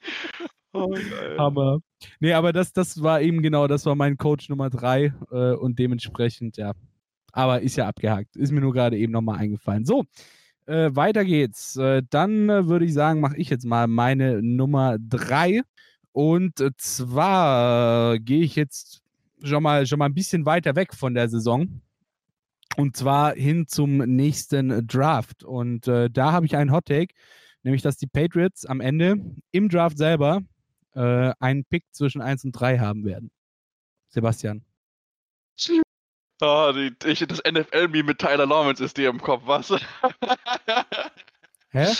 <laughs> Oh. Hammer. Nee, aber das, das war eben genau, das war mein Coach Nummer 3 äh, und dementsprechend, ja. Aber ist ja abgehakt. Ist mir nur gerade eben nochmal eingefallen. So, äh, weiter geht's. Äh, dann äh, würde ich sagen, mache ich jetzt mal meine Nummer 3. Und zwar äh, gehe ich jetzt schon mal, schon mal ein bisschen weiter weg von der Saison. Und zwar hin zum nächsten Draft. Und äh, da habe ich einen Hot Take, nämlich dass die Patriots am Ende im Draft selber äh, einen Pick zwischen 1 und 3 haben werden. Sebastian. <laughs> Ah, die, ich, das NFL-Meme mit Tyler Lawrence ist dir im Kopf, was? Hä? <laughs>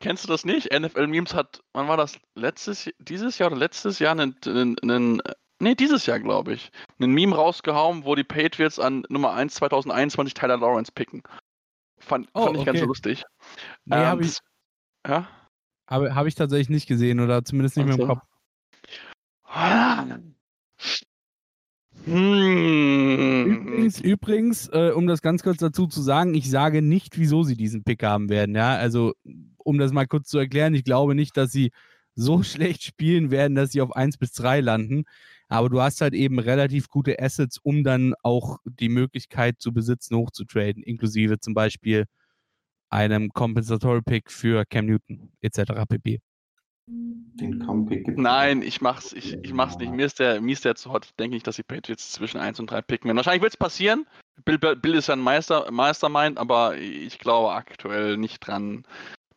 Kennst du das nicht? NFL-Memes hat, wann war das? Letztes, dieses Jahr oder letztes Jahr einen, einen, einen nee, dieses Jahr, glaube ich, einen Meme rausgehauen, wo die Patriots an Nummer 1 2021 Tyler Lawrence picken. Fand, Oh, fand ich ganz okay. lustig. Nee, Ähm, habe ich, Ja? hab, hab ich tatsächlich nicht gesehen oder zumindest nicht mehr im. Kopf. Hm. Übrigens, übrigens äh, um das ganz kurz dazu zu sagen, ich sage nicht, wieso sie diesen Pick haben werden. Ja, also um das mal kurz zu erklären, ich glaube nicht, dass sie so <laughs> schlecht spielen werden, dass sie auf 1 bis 3 landen. Aber du hast halt eben relativ gute Assets, um dann auch die Möglichkeit zu besitzen, hochzutraden, inklusive zum Beispiel einem Compensatory Pick für Cam Newton etc. pp. Den Comepick gibt Nein, ich mach's, ich, ich mach's nicht. Mir ist der, mir ist der zu hot. Ich denke nicht, dass die Patriots zwischen 1 und 3 picken werden. Wahrscheinlich wird's passieren. Bill, Bill ist ja ein Meister, Mastermind, aber ich glaube aktuell nicht dran.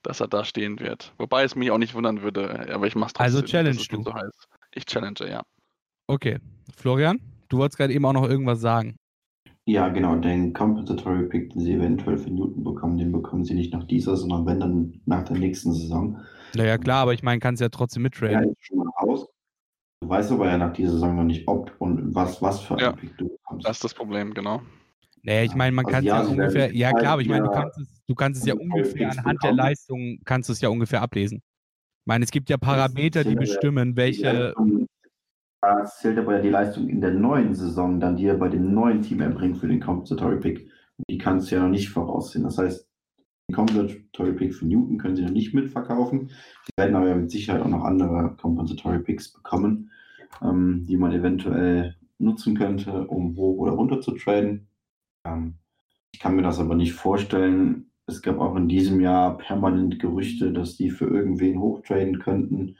dass er da stehen wird. Wobei es mich auch nicht wundern würde, aber ich mach's trotzdem. Also challenge du. So heißt. Ich challenge, ja. Okay. Florian, du wolltest gerade eben auch noch irgendwas sagen. Ja, genau, den Compensatory Pick, den sie eventuell für Newton bekommen, den bekommen sie nicht nach dieser, sondern wenn dann nach der nächsten Saison. Naja, klar, aber ich meine, kannst ja trotzdem Ja, mittraden. ist schon mal raus. Du weißt aber ja nach dieser Saison noch nicht, ob und was, was für einen Ja, Pick du bekommst. Das ist das Problem, genau. Naja, ich meine, man Also kann es ja, ja, sie ungefähr, ja klar, aber ich meine, du ja kannst es, du kannst es ja ungefähr anhand der. Leistung, kannst du es ja ungefähr ablesen. Ich meine, es gibt ja Parameter, die ja- bestimmen, welche, Da zählt aber ja die Leistung in der neuen Saison, dann die er bei dem neuen Team erbringt für den Compensatory Pick. Die kannst du ja noch nicht voraussehen. Das heißt, den Compensatory Pick für Newton können sie noch nicht mitverkaufen. Sie werden aber mit Sicherheit auch noch andere Compensatory Picks bekommen, ähm, die man eventuell nutzen könnte, um hoch oder runter zu traden. Ähm, ich kann mir das aber nicht vorstellen. Es gab auch in diesem Jahr permanent Gerüchte, dass die für irgendwen hochtraden könnten.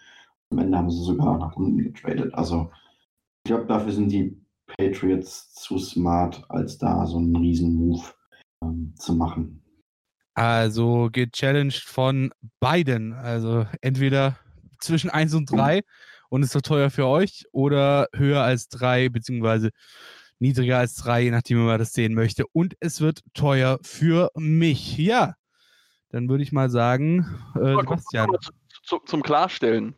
Am Ende haben sie sogar nach unten getradet. Also ich glaube, dafür sind die Patriots zu smart, als da so einen riesen Move ähm, zu machen. also gechallenged von beiden. Also entweder zwischen 1 und 3 und ist so teuer für euch oder höher als 3 beziehungsweise niedriger als 3, je nachdem, wie man das sehen möchte. Und es wird teuer für mich. Ja, dann würde ich mal sagen, äh, Sebastian. guck mal zu- zu- zum Klarstellen.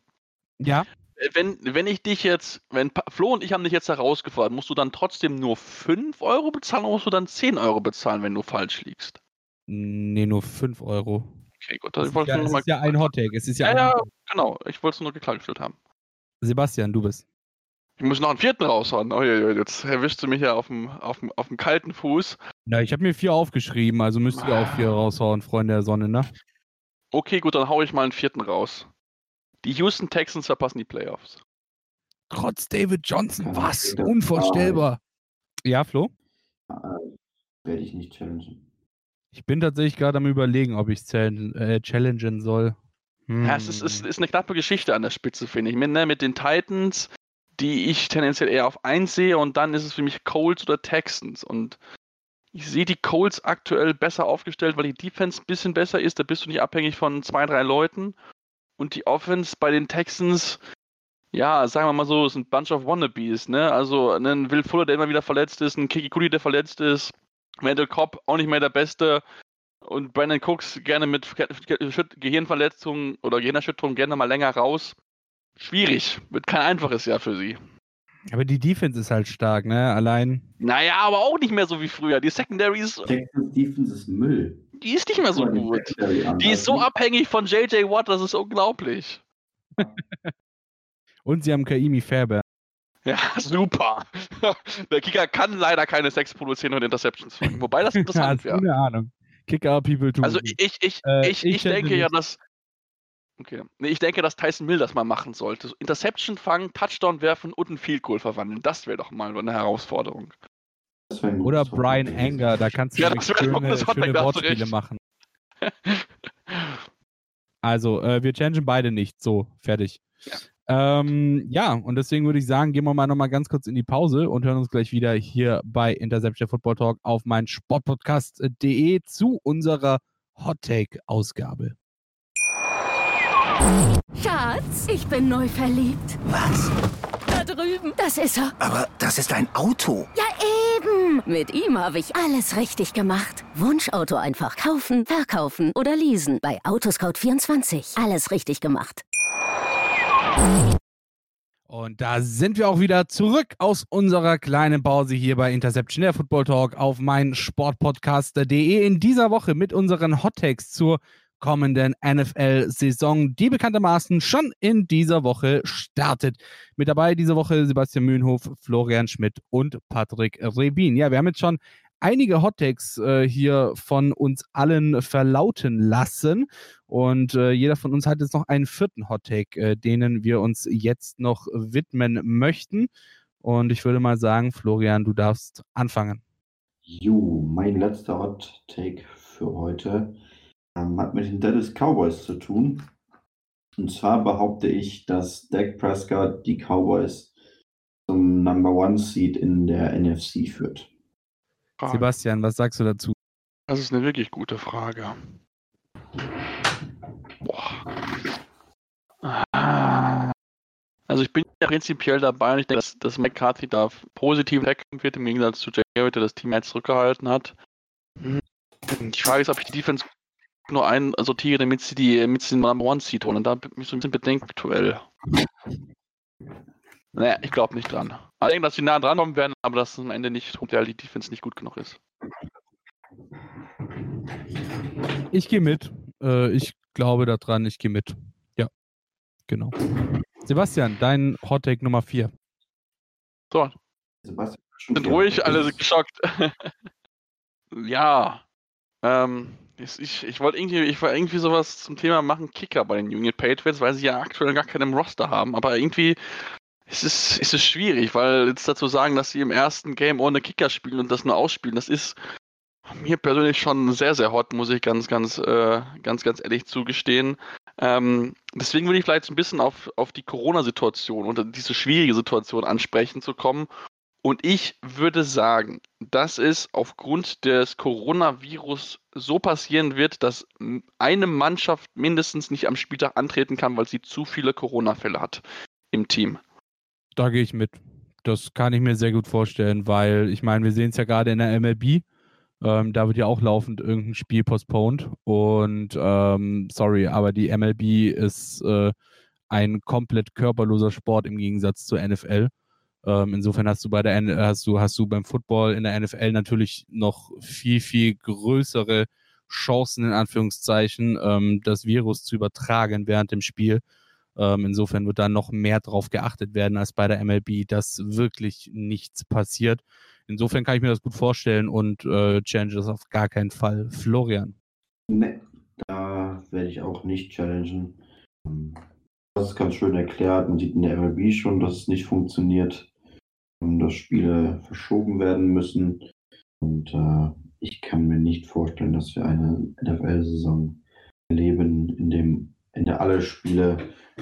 Ja, Äh, Wenn, wenn ich dich jetzt, wenn Pa- Flo und ich haben dich jetzt herausgefordert, musst du dann trotzdem nur 5 Euro bezahlen oder musst du dann 10 Euro bezahlen, wenn du falsch liegst? nee, nur 5 Euro. Okay, gut. Es Ich ist, ja, nur es noch ist ja ein Hottake. Es ist ja, Ja, ja, genau. Ich wollte es nur geklargestellt haben. Sebastian, du bist. Ich muss noch einen vierten raushauen. Oh, je, je, jetzt erwischst du mich ja auf dem, auf dem, auf dem kalten Fuß. Na, ich habe mir vier aufgeschrieben, also müsst ihr auch vier raushauen, Freunde der Sonne, ne? Okay, gut, dann hau ich mal einen vierten raus. Die Houston Texans verpassen die Playoffs. Trotz David Johnson, was? Unvorstellbar. Ja, Flo? Äh, werde ich nicht challengen. Ich bin tatsächlich gerade am überlegen, ob ich es äh, challengen soll. Hm. Ja, es ist, es ist eine knappe Geschichte an der Spitze, finde ich. Mit, ne, mit den Titans, die ich tendenziell eher auf 1 sehe, und dann ist es für mich Colts oder Texans. Und ich sehe die Colts aktuell besser aufgestellt, weil die Defense ein bisschen besser ist. Da bist du nicht abhängig von zwei, drei Leuten. Und die Offense bei den Texans, ja, sagen wir mal so, ist ein Bunch of Wannabes, ne? Also ein Will Fuller, der immer wieder verletzt ist, ein Kiki Kuli, der verletzt ist, Randall Cobb auch nicht mehr der Beste. Und Brandon Cooks gerne mit Ge Ge Gehirnverletzungen oder Gehirnerschütterung gerne mal länger raus. Schwierig. Wird kein einfaches Jahr für sie. Aber die Defense ist halt stark, ne? Allein. Naja, aber auch nicht mehr so wie früher. Die Secondary ist, Texans Defense ist Müll. Die ist nicht mehr so gut. Die ist so abhängig von JJ Watt, das ist unglaublich. <laughs> Und sie haben Kaimi Fairbairn. Ja, <laughs> super. <laughs> Der Kicker kann leider keine Sex produzieren und Interceptions fangen. Wobei das interessant wäre. keine Ahnung. Kicker People too. Also ich, ich, Äh, ich, ich denke ja, dass. Okay. Nee, ich denke, dass Tyson Mill das mal machen sollte. So Interception fangen, Touchdown werfen und ein Field Goal verwandeln. Das wäre doch mal eine Herausforderung. Oder Brian. Anger, da kannst du Ja, schöne, schöne Wortspiele machen. Also, äh, wir changen beide nicht. So, fertig. Ähm, ja, und deswegen würde ich sagen, gehen wir mal nochmal ganz kurz in die Pause und hören uns gleich wieder hier bei Interception Football Talk auf mein Sportpodcast.de zu unserer Hot Take Ausgabe. Schatz, ich bin neu verliebt. Was? Drüben. Das ist er. Aber das ist ein Auto. Ja, eben. Mit ihm habe ich alles richtig gemacht. Wunschauto einfach kaufen, verkaufen oder leasen. Bei Autoscout24. Alles richtig gemacht. Und da sind wir auch wieder zurück aus unserer kleinen Pause hier bei Interception der Football Talk auf mein Sportpodcaster.de in dieser Woche mit unseren Hot Takes zur kommenden NFL-Saison, die bekanntermaßen schon in dieser Woche startet. Mit dabei diese Woche Sebastian Mühlenhof, Florian Schmidt und Patrick Rebin. Ja, wir haben jetzt schon einige Hot Takes äh, hier von uns allen verlauten lassen. Und äh, jeder von uns hat jetzt noch einen vierten Hot Take, äh, denen wir uns jetzt noch widmen möchten. Und ich würde mal sagen, Florian, du darfst anfangen. Jo, mein letzter Hot Take für heute ähm, hat mit den Dallas Cowboys zu tun. Und zwar behaupte ich, dass Dak Prescott die Cowboys zum Number One Seed in der NFC führt. Sebastian, was sagst du dazu? Das ist eine wirklich gute Frage. Boah. Ah. Also ich bin ja prinzipiell dabei und ich denke, dass, dass McCarthy da positiv hacken wird, im Gegensatz zu Jay Garrett, der das Team jetzt zurückgehalten hat. Hm. Die Frage ist, ob ich die Defense nur einsortiere, damit sie die, damit sie den Number One Seed holen. Und da bin ich so ein bisschen bedenkt aktuell. Naja, ich glaube nicht dran. Ich denke, dass sie nah dran kommen werden, aber dass am Ende nicht, weil die Defense nicht gut genug ist. Ich gehe mit. Äh, ich glaube daran, ich gehe mit. Ja, genau. Sebastian, dein Hottake Nummer 4. So. Sebastian, sind ruhig, alle sind geschockt. <laughs> ja. Ähm, ich, ich wollte irgendwie, ich wollte irgendwie sowas zum Thema machen, Kicker bei den Union Patriots, weil sie ja aktuell gar keinen im Roster haben, aber irgendwie ist es, ist es schwierig, weil jetzt dazu sagen, dass sie im ersten Game ohne Kicker spielen und das nur ausspielen, das ist mir persönlich schon sehr, sehr hot, muss ich ganz, ganz, äh, ganz, ganz ehrlich zugestehen. Ähm, deswegen würde ich vielleicht so ein bisschen auf, auf die Corona-Situation und diese schwierige Situation ansprechen zu kommen. Und ich würde sagen, dass es aufgrund des Coronavirus so passieren wird, dass eine Mannschaft mindestens nicht am Spieltag antreten kann, weil sie zu viele Corona-Fälle hat im Team. Da gehe ich mit. Das kann ich mir sehr gut vorstellen, weil ich meine, wir sehen es ja gerade in der MLB ähm, da wird ja auch laufend irgendein Spiel postponed. Und ähm, sorry, aber die MLB ist äh, ein komplett körperloser Sport im Gegensatz zur NFL. Ähm, insofern hast du bei der hast du, hast du beim Football in der NFL natürlich noch viel, viel größere Chancen, in Anführungszeichen, ähm, das Virus zu übertragen während dem Spiel. Ähm, insofern wird da noch mehr drauf geachtet werden als bei der MLB, dass wirklich nichts passiert. Insofern kann ich mir das gut vorstellen und äh, challenge das auf gar keinen Fall. Florian. Nee, da werde ich auch nicht challengen. Das ist ganz schön erklärt. Man sieht in der MLB schon, dass es nicht funktioniert, dass Spiele verschoben werden müssen. Und äh, ich kann mir nicht vorstellen, dass wir eine NFL-Saison erleben, in, dem, in der alle Spiele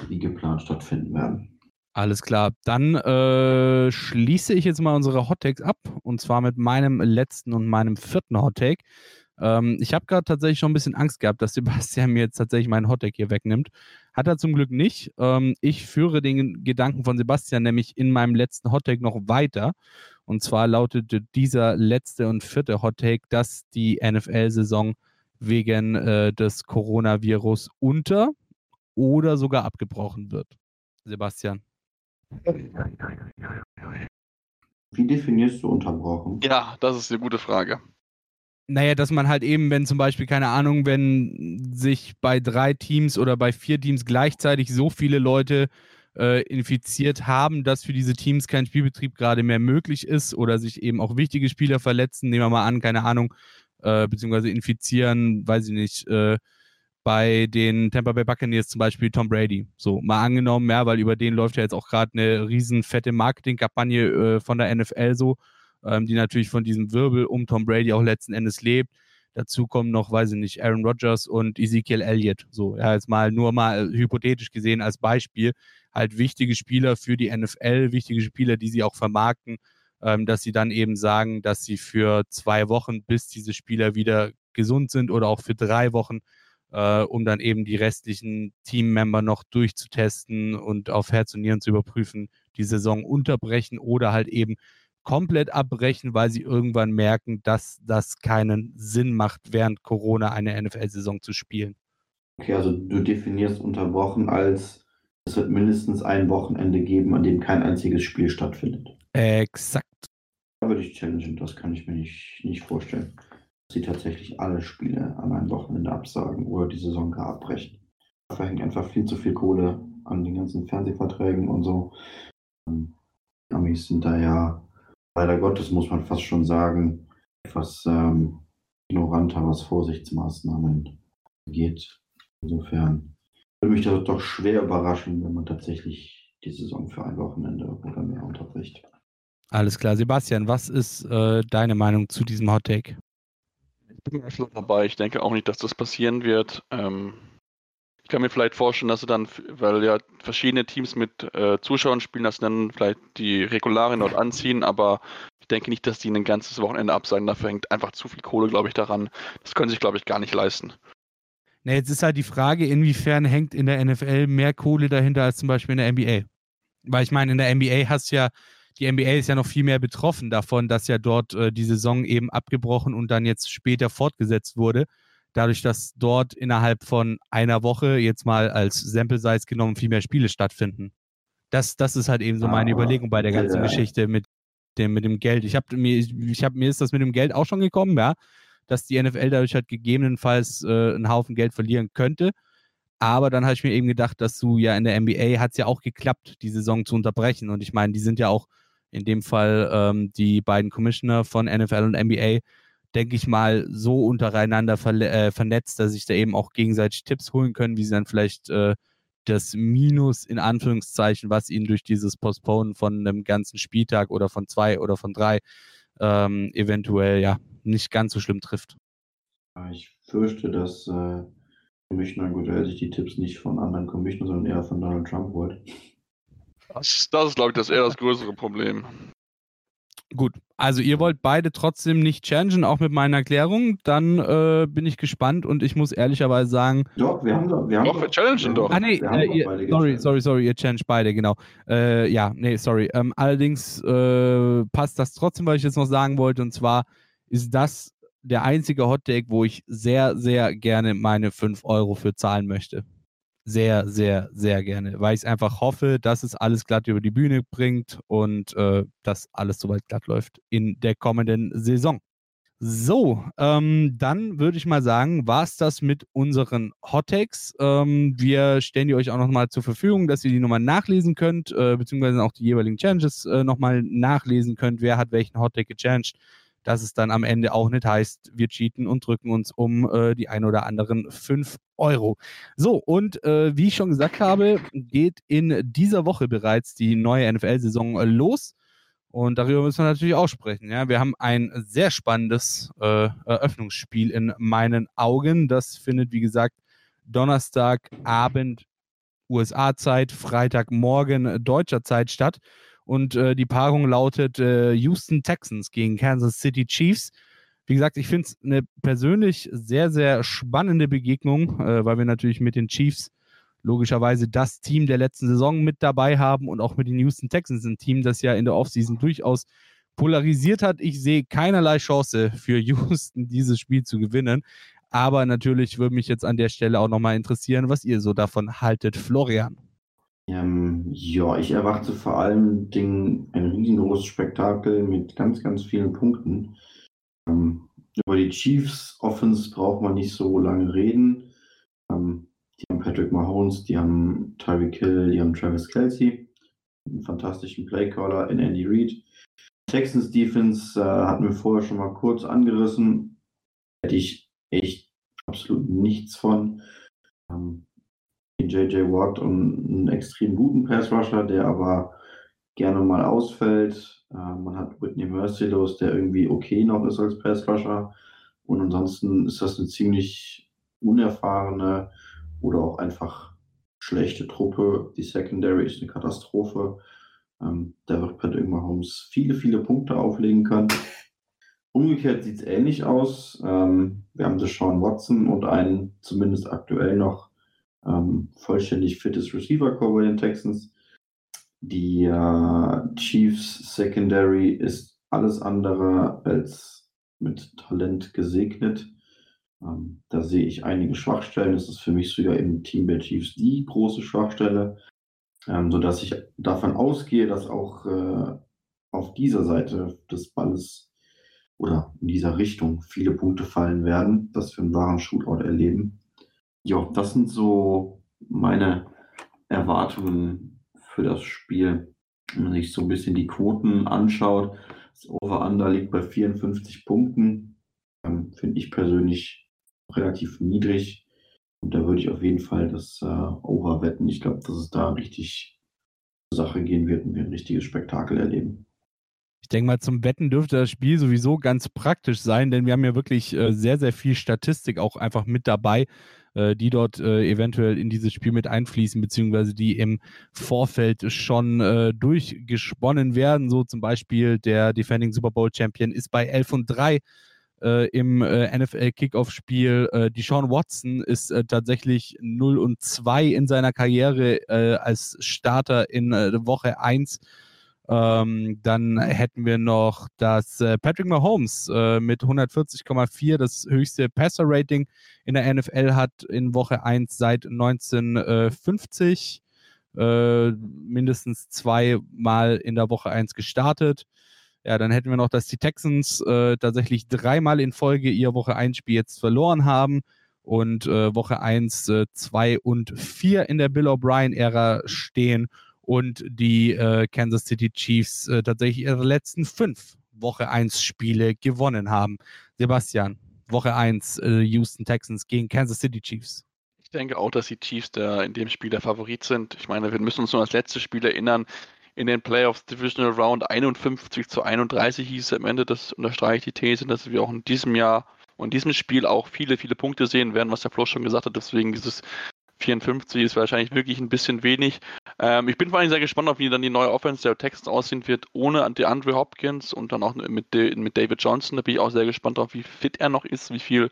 wie geplant stattfinden werden. Alles klar. Dann äh, schließe ich jetzt mal unsere Hot ab und zwar mit meinem letzten und meinem vierten Hot Ähm, ich habe gerade tatsächlich schon ein bisschen Angst gehabt, dass <laughs> Sebastian mir jetzt tatsächlich meinen Hot hier wegnimmt. Hat er zum Glück nicht. Ähm, ich führe den Gedanken von Sebastian nämlich in meinem letzten Hot noch weiter. Und zwar lautete dieser letzte und vierte Hot dass die NFL-Saison wegen äh, des Coronavirus unter oder sogar abgebrochen wird. Sebastian. Wie definierst du unterbrochen? Ja, das ist eine gute Frage. Naja, dass man halt eben, wenn zum Beispiel, keine Ahnung, wenn sich bei drei Teams oder bei vier Teams gleichzeitig so viele Leute äh, infiziert haben, dass für diese Teams kein Spielbetrieb gerade mehr möglich ist oder sich eben auch wichtige Spieler verletzen, nehmen wir mal an, keine Ahnung, äh, beziehungsweise infizieren, weiß ich nicht, äh, bei den Tampa Bay Buccaneers zum Beispiel Tom Brady. So, mal angenommen, ja, weil über den läuft ja jetzt auch gerade eine riesen fette Marketingkampagne äh, von der NFL so, ähm, die natürlich von diesem Wirbel um Tom Brady auch letzten Endes lebt. Dazu kommen noch, weiß ich nicht, Aaron Rodgers und Ezekiel Elliott. So, ja, jetzt mal nur mal äh, hypothetisch gesehen als Beispiel. Halt wichtige Spieler für die NFL, wichtige Spieler, die sie auch vermarkten, ähm, dass sie dann eben sagen, dass sie für zwei Wochen, bis diese Spieler wieder gesund sind oder auch für drei Wochen äh, um dann eben die restlichen Teammember noch durchzutesten und auf Herz und Nieren zu überprüfen, die Saison unterbrechen oder halt eben komplett abbrechen, weil sie irgendwann merken, dass das keinen Sinn macht, während Corona eine NFL-Saison zu spielen. Okay, also du definierst unterbrochen als, es wird mindestens ein Wochenende geben, an dem kein einziges Spiel stattfindet. Exakt. Da würde ich challengen, das kann ich mir nicht, nicht vorstellen sie tatsächlich alle Spiele an einem Wochenende absagen oder die Saison gar abbrechen. Da hängt einfach viel zu viel Kohle an den ganzen Fernsehverträgen und so. Ähm, die Amis sind da ja, leider Gottes muss man fast schon sagen, etwas ähm, ignoranter, was Vorsichtsmaßnahmen geht. Insofern würde mich das doch schwer überraschen, wenn man tatsächlich die Saison für ein Wochenende oder mehr unterbricht. Alles klar, Sebastian, was ist äh, deine Meinung zu diesem Hot Take? bin dabei. Ich denke auch nicht, dass das passieren wird. Ähm, ich kann mir vielleicht vorstellen, dass sie dann, weil ja verschiedene Teams mit äh, Zuschauern spielen, dass sie dann vielleicht die Regularien dort anziehen, aber ich denke nicht, dass die ein ganzes Wochenende absagen. Dafür hängt einfach zu viel Kohle, glaube ich, daran. Das können sich, glaube ich, gar nicht leisten. Na, jetzt ist halt die Frage, inwiefern hängt in der NFL mehr Kohle dahinter als zum Beispiel in der NBA. Weil ich meine, in der NBA hast ja, die NBA ist ja noch viel mehr betroffen davon, dass ja dort äh, die Saison eben abgebrochen und dann jetzt später fortgesetzt wurde. Dadurch, dass dort innerhalb von einer Woche jetzt mal als Sample Size genommen viel mehr Spiele stattfinden. Das, das ist halt eben so meine Ah, Überlegung bei der ganzen ja. Geschichte mit dem, mit dem Geld. Ich habe mir, ich hab, mir ist das mit dem Geld auch schon gekommen, ja, dass die NFL dadurch halt gegebenenfalls äh, einen Haufen Geld verlieren könnte. Aber dann habe ich mir eben gedacht, dass du ja in der NBA hat es ja auch geklappt, die Saison zu unterbrechen. Und ich meine, die sind ja auch in dem Fall ähm, die beiden Commissioner von NFL und NBA, denke ich mal, so untereinander äh, vernetzt, dass sich da eben auch gegenseitig Tipps holen können, wie sie dann vielleicht äh, das Minus in Anführungszeichen, was ihnen durch dieses Postponen von einem ganzen Spieltag oder von zwei oder von drei ähm, eventuell ja nicht ganz so schlimm trifft. Ich fürchte, dass äh, Commissioner Goodell sich die Tipps nicht von anderen Commissionern, sondern eher von Donald Trump holt. Das, das ist, glaube ich, das eher das größere Problem. Gut, also ihr wollt beide trotzdem nicht challengen, auch mit meiner Erklärung. Dann äh, bin ich gespannt und ich muss ehrlicherweise sagen, Doch, wir haben doch. Wir haben Doch, wir challengen doch. Ah, nee, äh, doch ihr, sorry, sorry, sorry, ihr challenge beide, genau. Äh, ja, nee, sorry. Ähm, allerdings äh, passt das trotzdem, was ich jetzt noch sagen wollte. Und zwar ist das der einzige Hot-Take, wo ich sehr, sehr gerne meine 5 Euro für zahlen möchte. Sehr, sehr, sehr gerne. Weil ich einfach hoffe, dass es alles glatt über die Bühne bringt und äh, dass alles soweit glatt läuft in der kommenden Saison. So, ähm, dann würde ich mal sagen, war es das mit unseren Hot Takes. Ähm, wir stellen die euch auch nochmal zur Verfügung, dass ihr die nochmal nachlesen könnt, äh, beziehungsweise auch die jeweiligen Challenges äh, nochmal nachlesen könnt, wer hat welchen Hot Take gechallenged, dass es dann am Ende auch nicht heißt, wir cheaten und drücken uns um äh, die ein oder anderen 5 Euro. So, und äh, wie ich schon gesagt habe, geht in dieser Woche bereits die neue NFL-Saison äh, los. Und darüber müssen wir natürlich auch sprechen. Ja? Wir haben ein sehr spannendes äh, Eröffnungsspiel in meinen Augen. Das findet, wie gesagt, Donnerstagabend USA-Zeit, Freitagmorgen deutscher Zeit statt. Und äh, die Paarung lautet äh, Houston Texans gegen Kansas City Chiefs. Wie gesagt, ich finde es eine persönlich sehr, sehr spannende Begegnung, äh, weil wir natürlich mit den Chiefs logischerweise das Team der letzten Saison mit dabei haben und auch mit den Houston Texans, ein Team, das ja in der Offseason durchaus polarisiert hat. Ich sehe keinerlei Chance für <laughs> Houston, dieses Spiel zu gewinnen. Aber natürlich würde mich jetzt an der Stelle auch nochmal interessieren, was ihr so davon haltet, Florian. Ähm, ja, ich erwarte vor allem Dingen ein riesengroßes Spektakel mit ganz, ganz vielen Punkten. Ähm, über die Chiefs Offense braucht man nicht so lange reden. Ähm, die haben Patrick Mahomes, die haben Tyreek Hill, die haben Travis Kelsey, einen fantastischen Playcaller in Andy Reid. Texans Defense äh, hatten wir vorher schon mal kurz angerissen. Hätte ich echt absolut nichts von. Ähm, JJ Watt und einen extrem guten Pass-Rusher, der aber gerne mal ausfällt. Äh, man hat Whitney Merciless, der irgendwie okay noch ist als Pass-Rusher. Und ansonsten ist das eine ziemlich unerfahrene oder auch einfach schlechte Truppe. Die Secondary ist eine Katastrophe. Ähm, da wird Patrick Mahomes viele, viele Punkte auflegen können. Umgekehrt sieht es ähnlich aus. Ähm, wir haben Deshaun Watson und einen zumindest aktuell noch ähm, vollständig fittes Receiver-Core bei den Texans. Die äh, Chiefs Secondary ist alles andere als mit Talent gesegnet. Ähm, da sehe ich einige Schwachstellen. Das ist für mich sogar im Team der Chiefs die große Schwachstelle, ähm, sodass ich davon ausgehe, dass auch äh, auf dieser Seite des Balles oder in dieser Richtung viele Punkte fallen werden, dass wir einen wahren Shootout erleben. Ja, das sind so meine Erwartungen für das Spiel. Wenn man sich so ein bisschen die Quoten anschaut, das Over-Under liegt bei 54 Punkten. Ähm, Finde ich persönlich relativ niedrig. Und da würde ich auf jeden Fall das äh, Over wetten. Ich glaube, dass es da richtig Sache gehen wird und wir ein richtiges Spektakel erleben. Ich denke mal, zum Wetten dürfte das Spiel sowieso ganz praktisch sein, denn wir haben ja wirklich äh, sehr, sehr viel Statistik auch einfach mit dabei, äh, die dort äh, eventuell in dieses Spiel mit einfließen, beziehungsweise die im Vorfeld schon äh, durchgesponnen werden. So zum Beispiel der Defending Super Bowl Champion ist bei 11 und 3 äh, im äh, NFL-Kickoff-Spiel. Äh, die Sean Watson ist äh, tatsächlich 0 und 2 in seiner Karriere äh, als Starter in äh, Woche 1. Ähm, dann hätten wir noch, dass äh, Patrick Mahomes äh, mit 140,4 das höchste Passer-Rating in der NFL hat in Woche 1 seit 1950. Äh, mindestens zweimal in der Woche 1 gestartet. Ja, dann hätten wir noch, dass die Texans äh, tatsächlich dreimal in Folge ihr Woche 1 Spiel jetzt verloren haben und äh, Woche 1, 2 und 4 in der Bill O'Brien-Ära stehen und die äh, Kansas City Chiefs äh, tatsächlich ihre letzten fünf Woche 1 Spiele gewonnen haben. Sebastian, Woche 1 äh, Houston Texans gegen Kansas City Chiefs. Ich denke auch, dass die Chiefs der in dem Spiel der Favorit sind. Ich meine, wir müssen uns nur das letzte Spiel erinnern. In den Playoffs Divisional Round 51 zu 31 hieß es am Ende, das unterstreiche ich die These, dass wir auch in diesem Jahr und in diesem Spiel auch viele, viele Punkte sehen werden, was der Flo schon gesagt hat. Deswegen dieses 54 ist wahrscheinlich wirklich ein bisschen wenig. Ähm, ich bin vor allem sehr gespannt, auf wie dann die neue Offense der Texans aussehen wird, ohne DeAndre Hopkins und dann auch mit, mit David Johnson. Da bin ich auch sehr gespannt auf, wie fit er noch ist, wie viel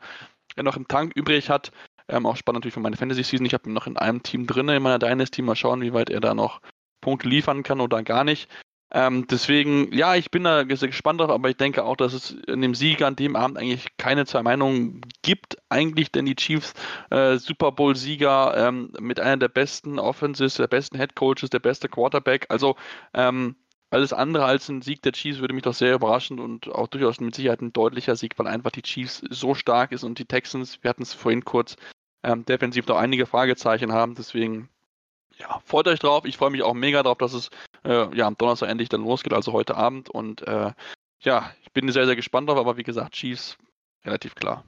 er noch im Tank übrig hat. Ähm, auch spannend natürlich für meine Fantasy-Season. Ich habe ihn noch in einem Team drin, in meiner Dynasty. Mal schauen, wie weit er da noch Punkte liefern kann oder gar nicht. Ähm, deswegen, ja, ich bin da gespannt drauf, aber ich denke auch, dass es in dem Sieg an dem Abend eigentlich keine zwei Meinungen gibt. Eigentlich, denn die Chiefs äh, Super Bowl-Sieger ähm, mit einer der besten Offenses, der besten Head Coaches, der beste Quarterback. Also ähm, alles andere als ein Sieg der Chiefs würde mich doch sehr überraschen und auch durchaus mit Sicherheit ein deutlicher Sieg, weil einfach die Chiefs so stark ist und die Texans, wir hatten es vorhin kurz, ähm, defensiv noch einige Fragezeichen haben. Deswegen ja, freut euch drauf. Ich freue mich auch mega drauf, dass es äh, ja, am Donnerstag endlich dann losgeht, also heute Abend. Und äh, ja, ich bin sehr, sehr gespannt drauf, aber wie gesagt, Chiefs relativ klar.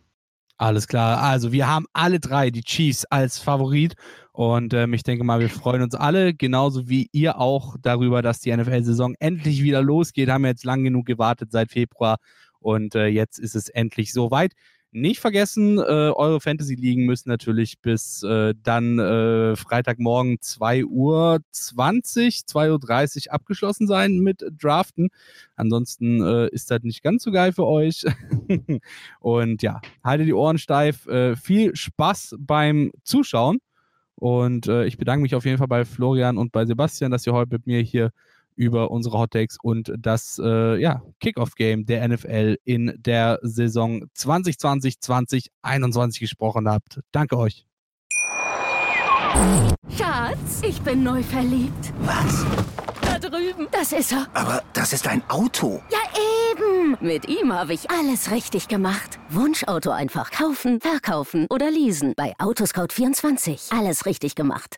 Alles klar. Also wir haben alle drei die Chiefs als Favorit und ähm, ich denke mal, wir freuen uns alle, genauso wie ihr auch darüber, dass die NFL-Saison endlich wieder losgeht. Haben wir jetzt lang genug gewartet seit Februar und äh, jetzt ist es endlich soweit. Nicht vergessen, äh, eure Fantasy-Ligen müssen natürlich bis äh, dann äh, Freitagmorgen 2 Uhr 20, 2.30 Uhr abgeschlossen sein mit Draften. Ansonsten äh, ist das nicht ganz so geil für euch. <laughs> und ja, haltet die Ohren steif. Äh, viel Spaß beim Zuschauen. Und äh, ich bedanke mich auf jeden Fall bei Florian und bei Sebastian, dass ihr heute mit mir hier über unsere Hot Takes und das äh, ja, Kickoff-Game der NFL in der Saison 2020-2021 gesprochen habt. Danke euch. Schatz, ich bin neu verliebt. Was? Da drüben. Das ist er. Aber das ist ein Auto. Ja, eben. Mit ihm habe ich alles richtig gemacht. Wunschauto einfach kaufen, verkaufen oder leasen. Bei Autoscout24. Alles richtig gemacht.